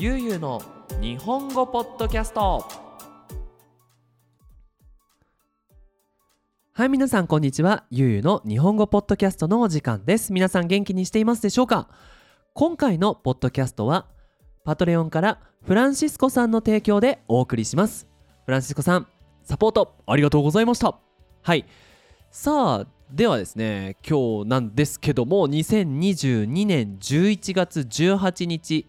ゆうゆうの日本語ポッドキャスト。はい皆さんこんにちは。ゆうゆうの日本語ポッドキャストのお時間です。皆さん元気にしていますでしょうか？今回のポッドキャストはパトレオンからフランシスコさんの提供でお送りします。フランシスコさんサポートありがとうございました。はい。さあではですね今日なんですけども2022年11月18日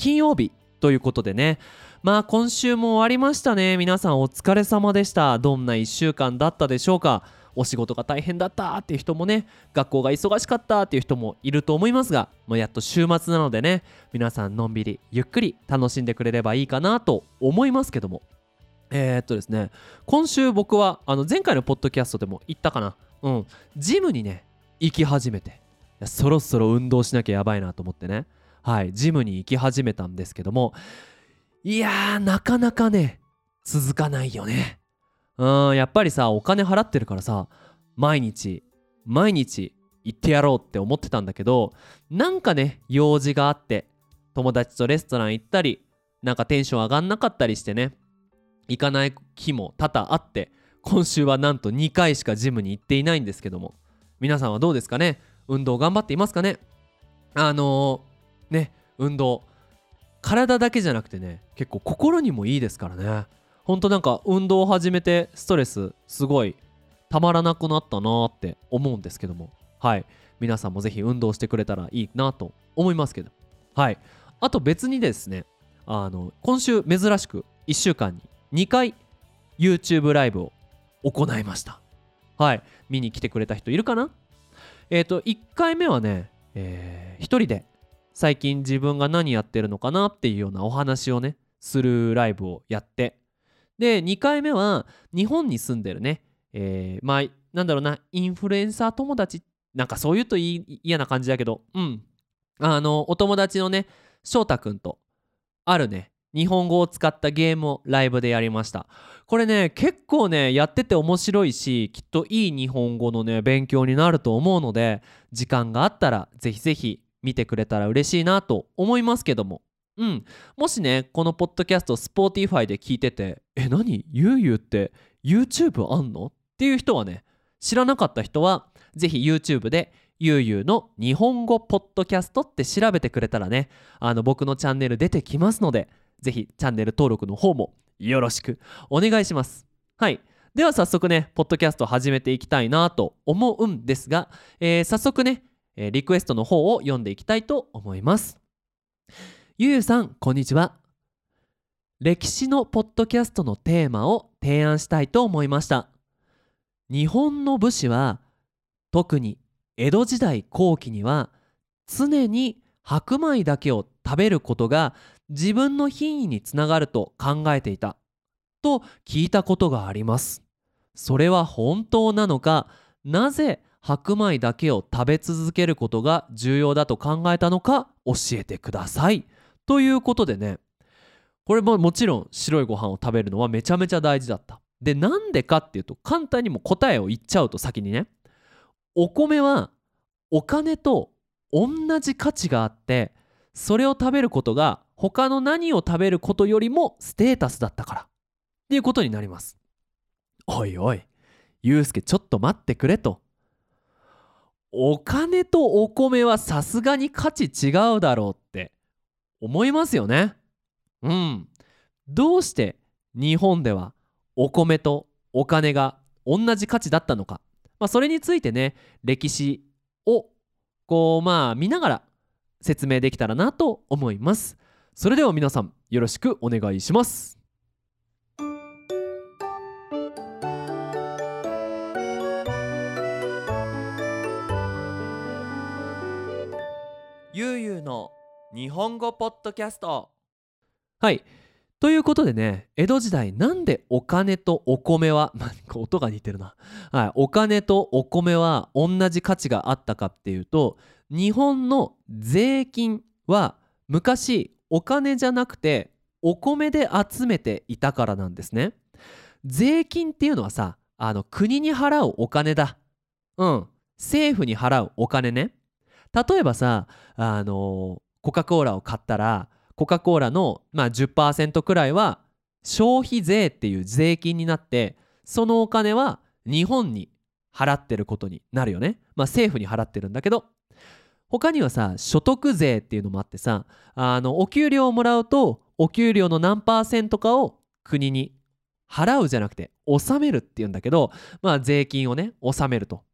金曜日ということでね。まあ今週も終わりましたね。皆さんお疲れ様でした。どんな1週間だったでしょうか。お仕事が大変だったっていう人もね学校が忙しかったっていう人もいると思いますがもうやっと週末なのでね皆さんのんびりゆっくり楽しんでくれればいいかなと思いますけども。えー、っとですね今週僕はあの前回のポッドキャストでも言ったかな。うん。ジムにね行き始めて。そろそろ運動しなきゃやばいなと思ってね。はいジムに行き始めたんですけどもいやーなかなかね続かないよね。うんやっぱりさお金払ってるからさ毎日毎日行ってやろうって思ってたんだけどなんかね用事があって友達とレストラン行ったりなんかテンション上がんなかったりしてね行かない日も多々あって今週はなんと2回しかジムに行っていないんですけども皆さんはどうですかね？運動頑張っていますかね？あの、ね運動。体だけじゃなくてね結構心にもいいですからね。ほんとなんか運動を始めてストレスすごいたまらなくなったなって思うんですけども。はい。皆さんもぜひ運動してくれたらいいなと思いますけど。はい。あと別にですねあの今週珍しく1週間に2回 YouTube ライブを行いました。はい。見に来てくれた人いるかな？えっ、ー、と1回目はね、えー、1人で最近自分が何やってるのかなっていうようなお話をねするライブをやって。で2回目は日本に住んでるね、えー、まあなんだろうなインフルエンサー友達なんかそういうと嫌な感じだけどうん。あのお友達のね翔太くんとあるね日本語を使ったゲームをライブでやりました。これね結構ねやってて面白いしきっといい日本語のね勉強になると思うので時間があったらぜひぜひ見てくれたら嬉しいなと思いますけども。うん。もしねこのポッドキャスト Spotify で聞いててえ何？ゆうゆうって YouTube あんの？っていう人はね知らなかった人はぜひ YouTube でゆうゆうの日本語ポッドキャストって調べてくれたらねあの僕のチャンネル出てきますのでぜひチャンネル登録の方もよろしくお願いします。はい。では早速ねポッドキャスト始めていきたいなと思うんですが、えー、早速ねえリクエストの方を読んでいきたいと思います。ゆうさんこんにちは。歴史のポッドキャストのテーマを提案したいと思いました。日本の武士は特に江戸時代後期には常に白米だけを食べることが自分の品位につながると考えていた。と聞いたことがあります。それは本当なのか？なぜ白米だけを食べ続けることが重要だと考えたのか教えてください。ということでねこれももちろん白いご飯を食べるのはめちゃめちゃ大事だった。でなんでかっていうと簡単にも答えを言っちゃうと先にねお米はお金と同じ価値があってそれを食べることが他の何を食べることよりもステータスだったからっていうことになります。おいおい、ゆうすけちょっと待ってくれと。お金とお米はさすがに価値違うだろうって思いますよね？うん。どうして日本ではお米とお金が同じ価値だったのか。まあ、それについてね、歴史をこうまあ見ながら説明できたらなと思います。それでは皆さんよろしくお願いします。ゆうゆうの日本語ポッドキャスト。はい。ということでね江戸時代なんでお金とお米は、まあ、音が似てるな、はい、お金とお米は同じ価値があったかっていうと日本の税金は昔お金じゃなくてお米で集めていたからなんですね。税金っていうのはさあの国に払うお金だ。うん。政府に払うお金ね。例えばさあのコカ・コーラを買ったらコカ・コーラの、まあ、10%くらいは消費税っていう税金になってそのお金は日本に払ってることになるよね。まあ政府に払ってるんだけど他にはさ所得税っていうのもあってさあのお給料をもらうとお給料の何パーセントかを国に払うじゃなくて納めるっていうんだけどまあ税金をね納めると。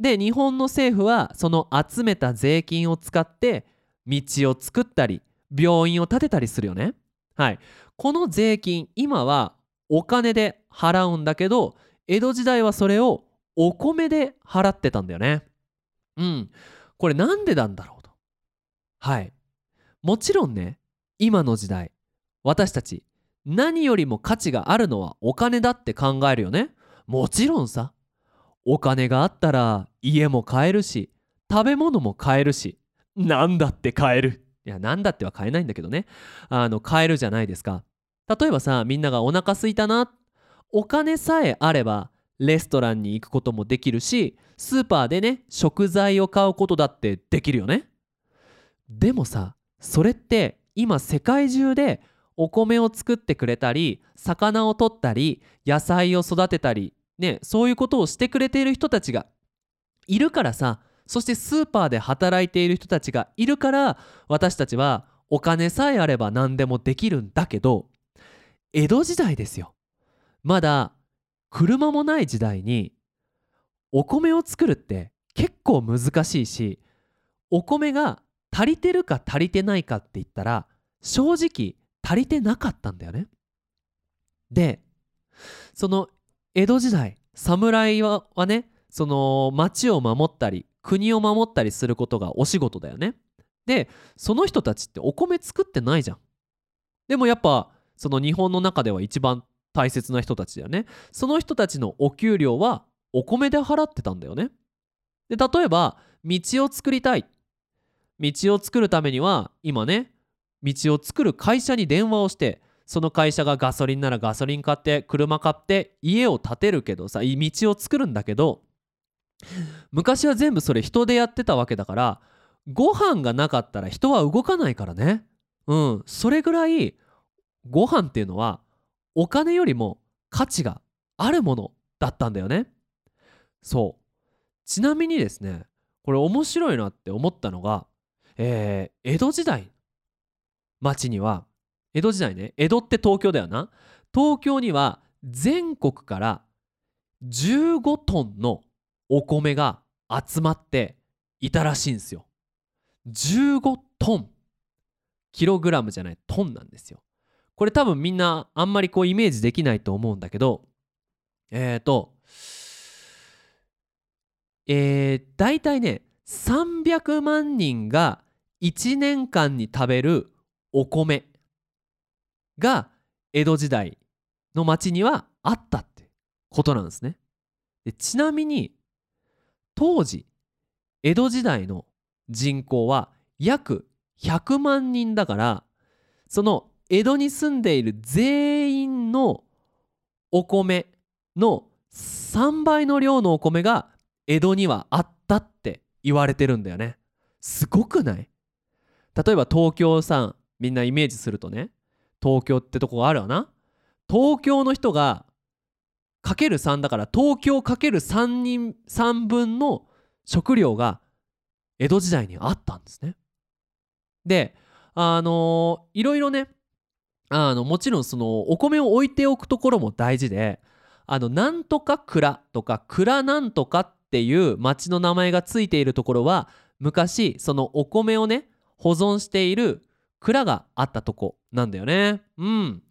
で日本の政府はその集めた税金を使って道を作ったり病院を建てたりするよね。はい、この税金今はお金で払うんだけど江戸時代はそれをお米で払ってたんだよね。うん。これなんでなんだろうと。はい。もちろんね、今の時代、私たち何よりも価値があるのはお金だって考えるよね。もちろんさ。お金があったら家も買えるし、食べ物も買えるし、なんだって買える。いや、なんだっては買えないんだけどね。あの、買えるじゃないですか。例えばさ、みんながお腹すいたな。お金さえあればレストランに行くこともできるしスーパーでね食材を買うことだってできるよねでもさそれって今世界中でお米を作ってくれたり魚を取ったり野菜を育てたりねそういうことをしてくれている人たちがいるからさそしてスーパーで働いている人たちがいるから私たちはお金さえあれば何でもできるんだけど江戸時代ですよまだ車もない時代にお米を作るって結構難しいしお米が足りてるか足りてないかって言ったら正直足りてなかったんだよね。でその江戸時代侍はねその町を守ったり国を守ったりすることがお仕事だよね。でその人たちってお米作ってないじゃん。でもやっぱその日本の中では一番大切な人たちだよねその人たちのお給料はお米で払ってたんだよねで例えば道を作りたい道を作るためには今ね道を作る会社に電話をしてその会社がガソリンならガソリン買って車買って家を建てるけどさ道を作るんだけど昔は全部それ人でやってたわけだからご飯がなかったら人は動かないからね。うん。それぐらいご飯っていうのはお金よりも価値があるものだったんだよね。そう。ちなみにですねこれ面白いなって思ったのが、えー、江戸時代町には江戸時代ね。江戸って東京だよな。東京には全国から15トンのお米が集まっていたらしいんですよ。15トンキログラムじゃないトンなんですよ。これ多分みんなあんまりこうイメージできないと思うんだけどえっ、ー、とえー、大体ね300万人が1年間に食べるお米。が江戸時代の町にはあったってことなんですね。でちなみに当時江戸時代の人口は約100万人だからその江戸に住んでいる全員のお米の3倍の量のお米が江戸にはあったって言われてるんだよねすごくない？例えば東京さんみんなイメージするとね東京ってとこがあるわな。東京の人がかける3だから東京かける3人3分の食料が江戸時代にあったんですね。であのー、いろいろねあのもちろんそのお米を置いておくところも大事であのなんとか蔵とか蔵なんとかっていう町の名前がついているところは昔そのお米をね保存している蔵があったとこなんだよね。うん。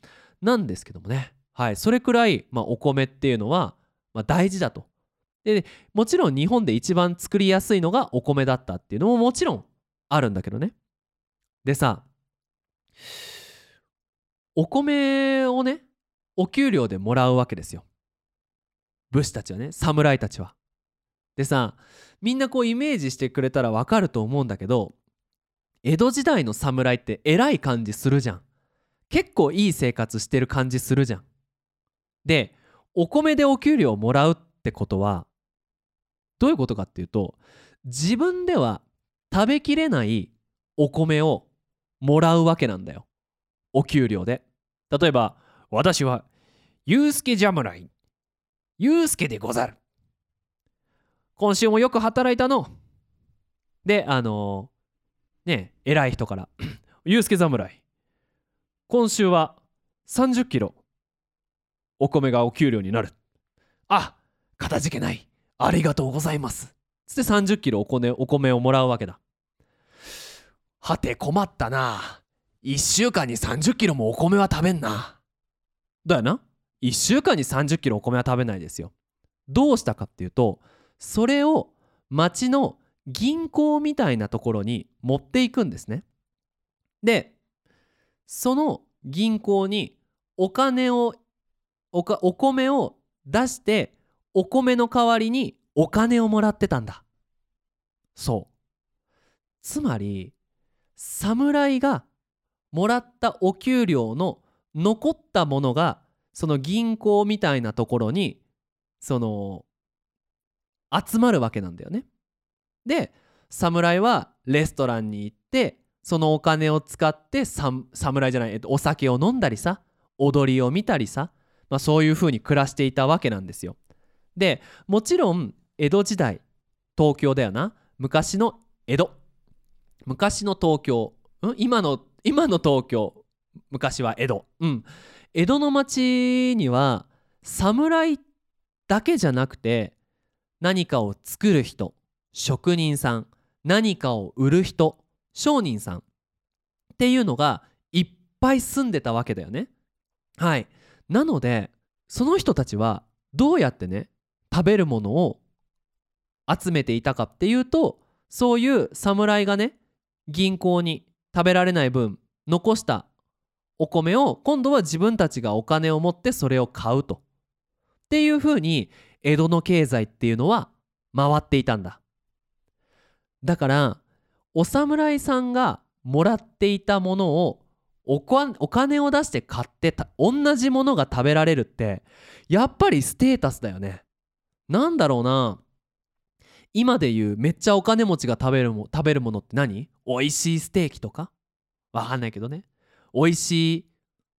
なんですけどもね。はい。それくらい、まあ、お米っていうのは、まあ、大事だと。でもちろん日本で一番作りやすいのがお米だったっていうのももちろんあるんだけどね。でさお米をねお給料でもらうわけですよ。武士たちはね侍たちは。でさみんなこうイメージしてくれたらわかると思うんだけど江戸時代の侍って偉い感じするじゃん。結構いい生活してる感じするじゃん。でお米でお給料をもらうってことはどういうことかっていうと自分では食べきれないお米をもらうわけなんだよ。お給料で。例えば私はユうスケ侍。ユうスケでござる。今週もよく働いたの。であのね偉い人から「ユうスケ侍。今週は30キロ。お米がお給料になる。あかたじけない。ありがとうございます。つって30キロお米お米をもらうわけだ。はて困ったな。1週間に30キロもお米は食べんな。だよな。1週間に30キロお米は食べないですよ。どうしたかっていうとそれを町の銀行みたいなところに持っていくんですね。でその銀行にお金をおかお米を出してお米の代わりにお金をもらってたんだ。そう。つまり侍がもらったお給料の残ったものがその銀行みたいなところにその集まるわけなんだよね。で侍はレストランに行ってそのお金を使って侍じゃない、えっと、お酒を飲んだりさ踊りを見たりさ、まあ、そういう風に暮らしていたわけなんですよ。でもちろん江戸時代東京だよな。昔の江戸。昔の東京、ん、今の今の東京。昔は江戸。うん。江戸の町には侍だけじゃなくて何かを作る人。職人さん何かを売る人商人さんっていうのがいっぱい住んでたわけだよねはいなのでその人たちはどうやってね食べるものを集めていたかっていうとそういう侍がね銀行に食べられない分残したお米を今度は自分たちがお金を持ってそれを買うと。っていうふうに江戸の経済っていうのは回っていたんだ。だからお侍さんがもらっていたものをお金を出して買ってた同じものが食べられるってやっぱりステータスだよね。なんだろうな。今で言うめっちゃお金持ちが食べるも食べるものって何？美味しいステーキとか？わかんないけどね。美味しい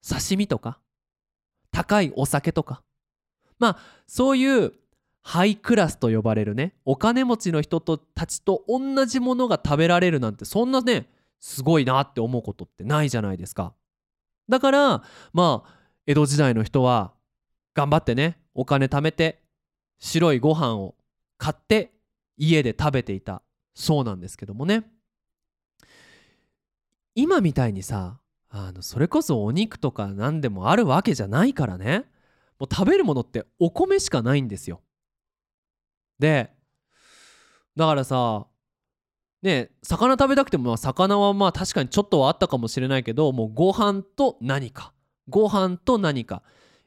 刺身とか？高いお酒とか？まあそういうハイクラスと呼ばれるねお金持ちの人とたちと同じものが食べられるなんてそんなねすごいなって思うことってないじゃないですか。だからまあ江戸時代の人は頑張ってねお金貯めて白いご飯を買って家で食べていた。そうなんですけどもね。今みたいにさあのそれこそお肉とか何でもあるわけじゃないからね。もう食べるものってお米しかないんですよ。でだからさね魚食べたくても魚はまあ確かにちょっとはあったかもしれないけどもうご飯と何か。ご飯と何か。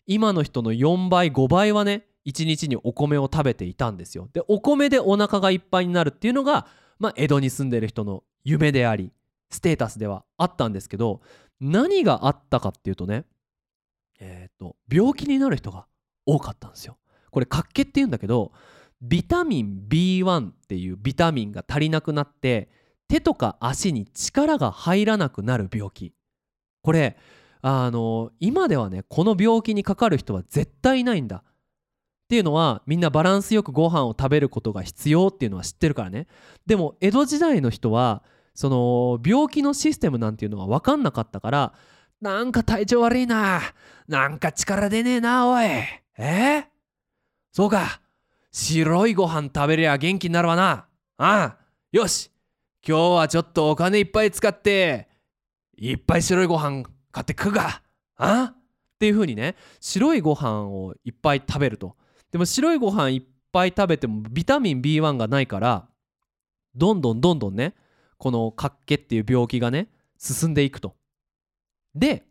今の人の4倍5倍はね1日にお米を食べていたんですよ。でお米でお腹がいっぱいになるっていうのが、まあ、江戸に住んでる人の夢でありステータスではあったんですけど何があったかっていうとねえっ、と病気になる人が多かったんですよ。これ活気っていうんだけどビタミン B1 っていうビタミンが足りなくなって手とか足に力が入らなくなる病気。これあの今ではねこの病気にかかる人は絶対いないんだ。っていうのはみんなバランスよくご飯を食べることが必要っていうのは知ってるからね。でも江戸時代の人はその病気のシステムなんていうのは分かんなかったからなんか体調悪いななんか力出ねえなおい。え？ー、そうか。白いご飯食べりゃ元気になるわな。ああよし。今日はちょっとお金いっぱい使っていっぱい白いご飯買って食うか。あっていう風にね白いご飯をいっぱい食べると。でも白いご飯いっぱい食べてもビタミン B1 がないからどんどんどんどんねこの活気っていう病気がね進んでいくと。で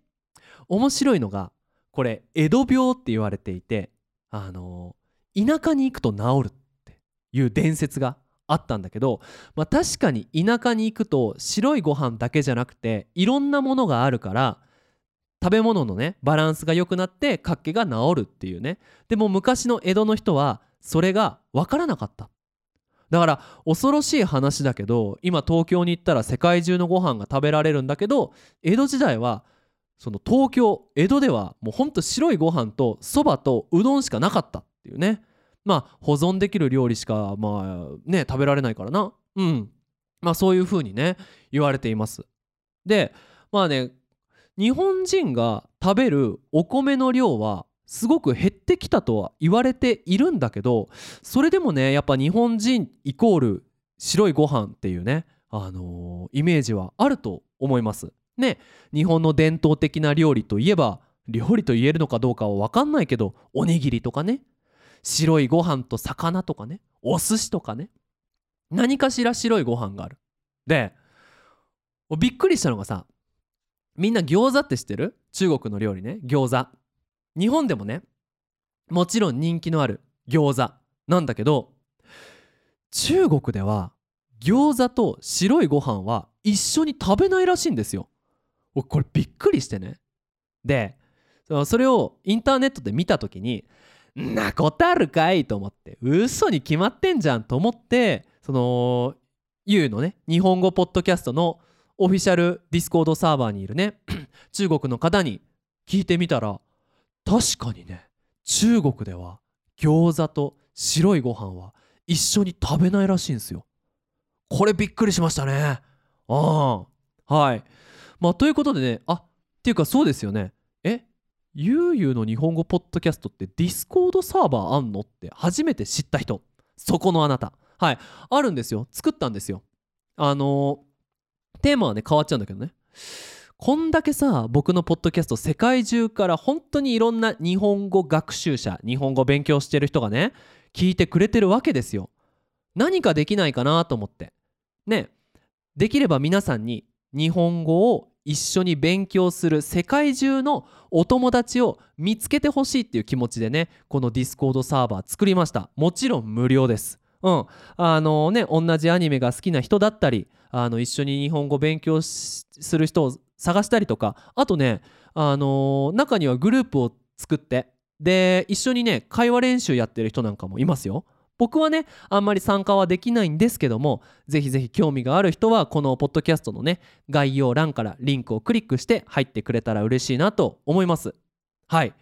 面白いのがこれ江戸病って言われていてあの田舎に行くと治るっていう伝説があったんだけど、まあ、確かに田舎に行くと白いご飯だけじゃなくていろんなものがあるから食べ物のねバランスが良くなって活気が治るっていうね。でも昔の江戸の人はそれが分からなかった。だから恐ろしい話だけど今東京に行ったら世界中のご飯が食べられるんだけど江戸時代はその東京江戸ではもうほんと白いご飯とそばとうどんしかなかったっていうね。まあ保存できる料理しかまあね食べられないからな。うん。まあそういう風にね言われています。でまあね日本人が食べるお米の量はすごく減ってきたとは言われているんだけどそれでもねやっぱ日本人イコール白いご飯っていうねあのー、イメージはあると思います。ね日本の伝統的な料理といえば料理と言えるのかどうかは分かんないけどおにぎりとかね白いご飯と魚とかね。お寿司とかね。何かしら白いご飯がある。でびっくりしたのがさみんな餃子って知ってる？中国の料理ね。餃子。日本でもねもちろん人気のある餃子なんだけど中国では餃子と白いご飯は一緒に食べないらしいんですよ。これびっくりしてね。でそれをインターネットで見た時になことあるかい？と思って嘘に決まってんじゃんと思ってその YOU のね日本語ポッドキャストのオフィシャルディスコードサーバーにいるね 中国の方に聞いてみたら確かにね中国では餃子と白いご飯は一緒に食べないらしいんですよ。これびっくりしましたね。ああ。はい。まあということでねあっていうかそうですよね。ゆうゆうの日本語ポッドキャストってディスコードサーバーあんのって初めて知った人。そこのあなた。はい。あるんですよ。作ったんですよ。あの、テーマはね変わっちゃうんだけどね。こんだけさ僕のポッドキャスト世界中から本当にいろんな日本語学習者日本語勉強してる人がね聞いてくれてるわけですよ。何かできないかなと思って。ね。できれば皆さんに日本語を一緒に勉強する世界中のお友達を見つけてほしいっていう気持ちでねこのディスコードサーバー作りました。もちろん無料です。うん。あのね同じアニメが好きな人だったりあの一緒に日本語勉強する人を探したりとかあとね、あのー、中にはグループを作ってで一緒にね会話練習やってる人なんかもいますよ。僕はねあんまり参加はできないんですけどもぜひぜひ興味がある人はこのポッドキャストのね概要欄からリンクをクリックして入ってくれたら嬉しいなと思います。はい。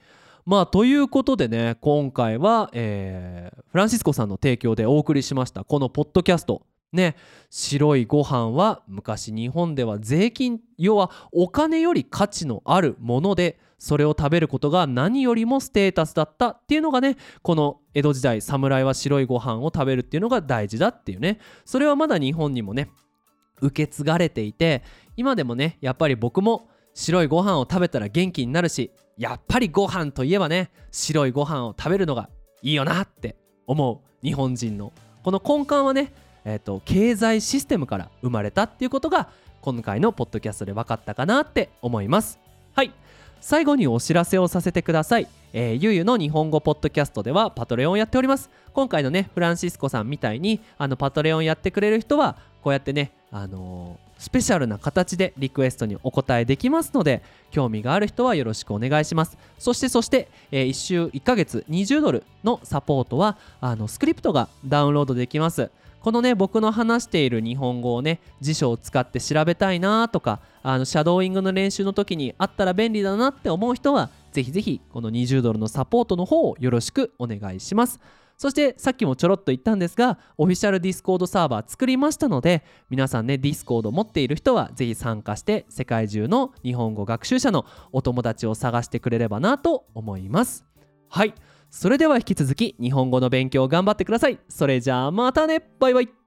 まあということでね今回は、えー、フランシスコさんの提供でお送りしましたこのポッドキャスト。ね白いご飯は昔日本では税金要はお金より価値のあるものでそれを食べることが何よりもステータスだったっていうのがねこの江戸時代侍は白いご飯を食べるっていうのが大事だっていうね。それはまだ日本にもね受け継がれていて今でもねやっぱり僕も白いご飯を食べたら元気になるしやっぱりご飯といえばね白いご飯を食べるのがいいよなって思う日本人のこの根幹はねえーと、経済システムから生まれたっていうことが今回のポッドキャストで分かったかなって思います。最後にお知らせをさせてください。えー、ゆうゆの日本語ポッドキャストではパトレオンやっております。今回のねフランシスコさんみたいにあのパトレオンやってくれる人はこうやってねあのー、スペシャルな形でリクエストにお答えできますので興味がある人はよろしくお願いします。そしてそして、えー、1週1ヶ月20ドルのサポートはあのスクリプトがダウンロードできます。このね僕の話している日本語をね辞書を使って調べたいなとかあのシャドーイングの練習の時にあったら便利だなって思う人はぜひぜひこの20ドルのサポートの方をよろしくお願いします。そしてさっきもちょろっと言ったんですがオフィシャルディスコードサーバー作りましたので皆さんねディスコード持っている人はぜひ参加して世界中の日本語学習者のお友達を探してくれればなと思います。はい。それでは引き続き日本語の勉強頑張ってください。それじゃあまたね。バイバイ。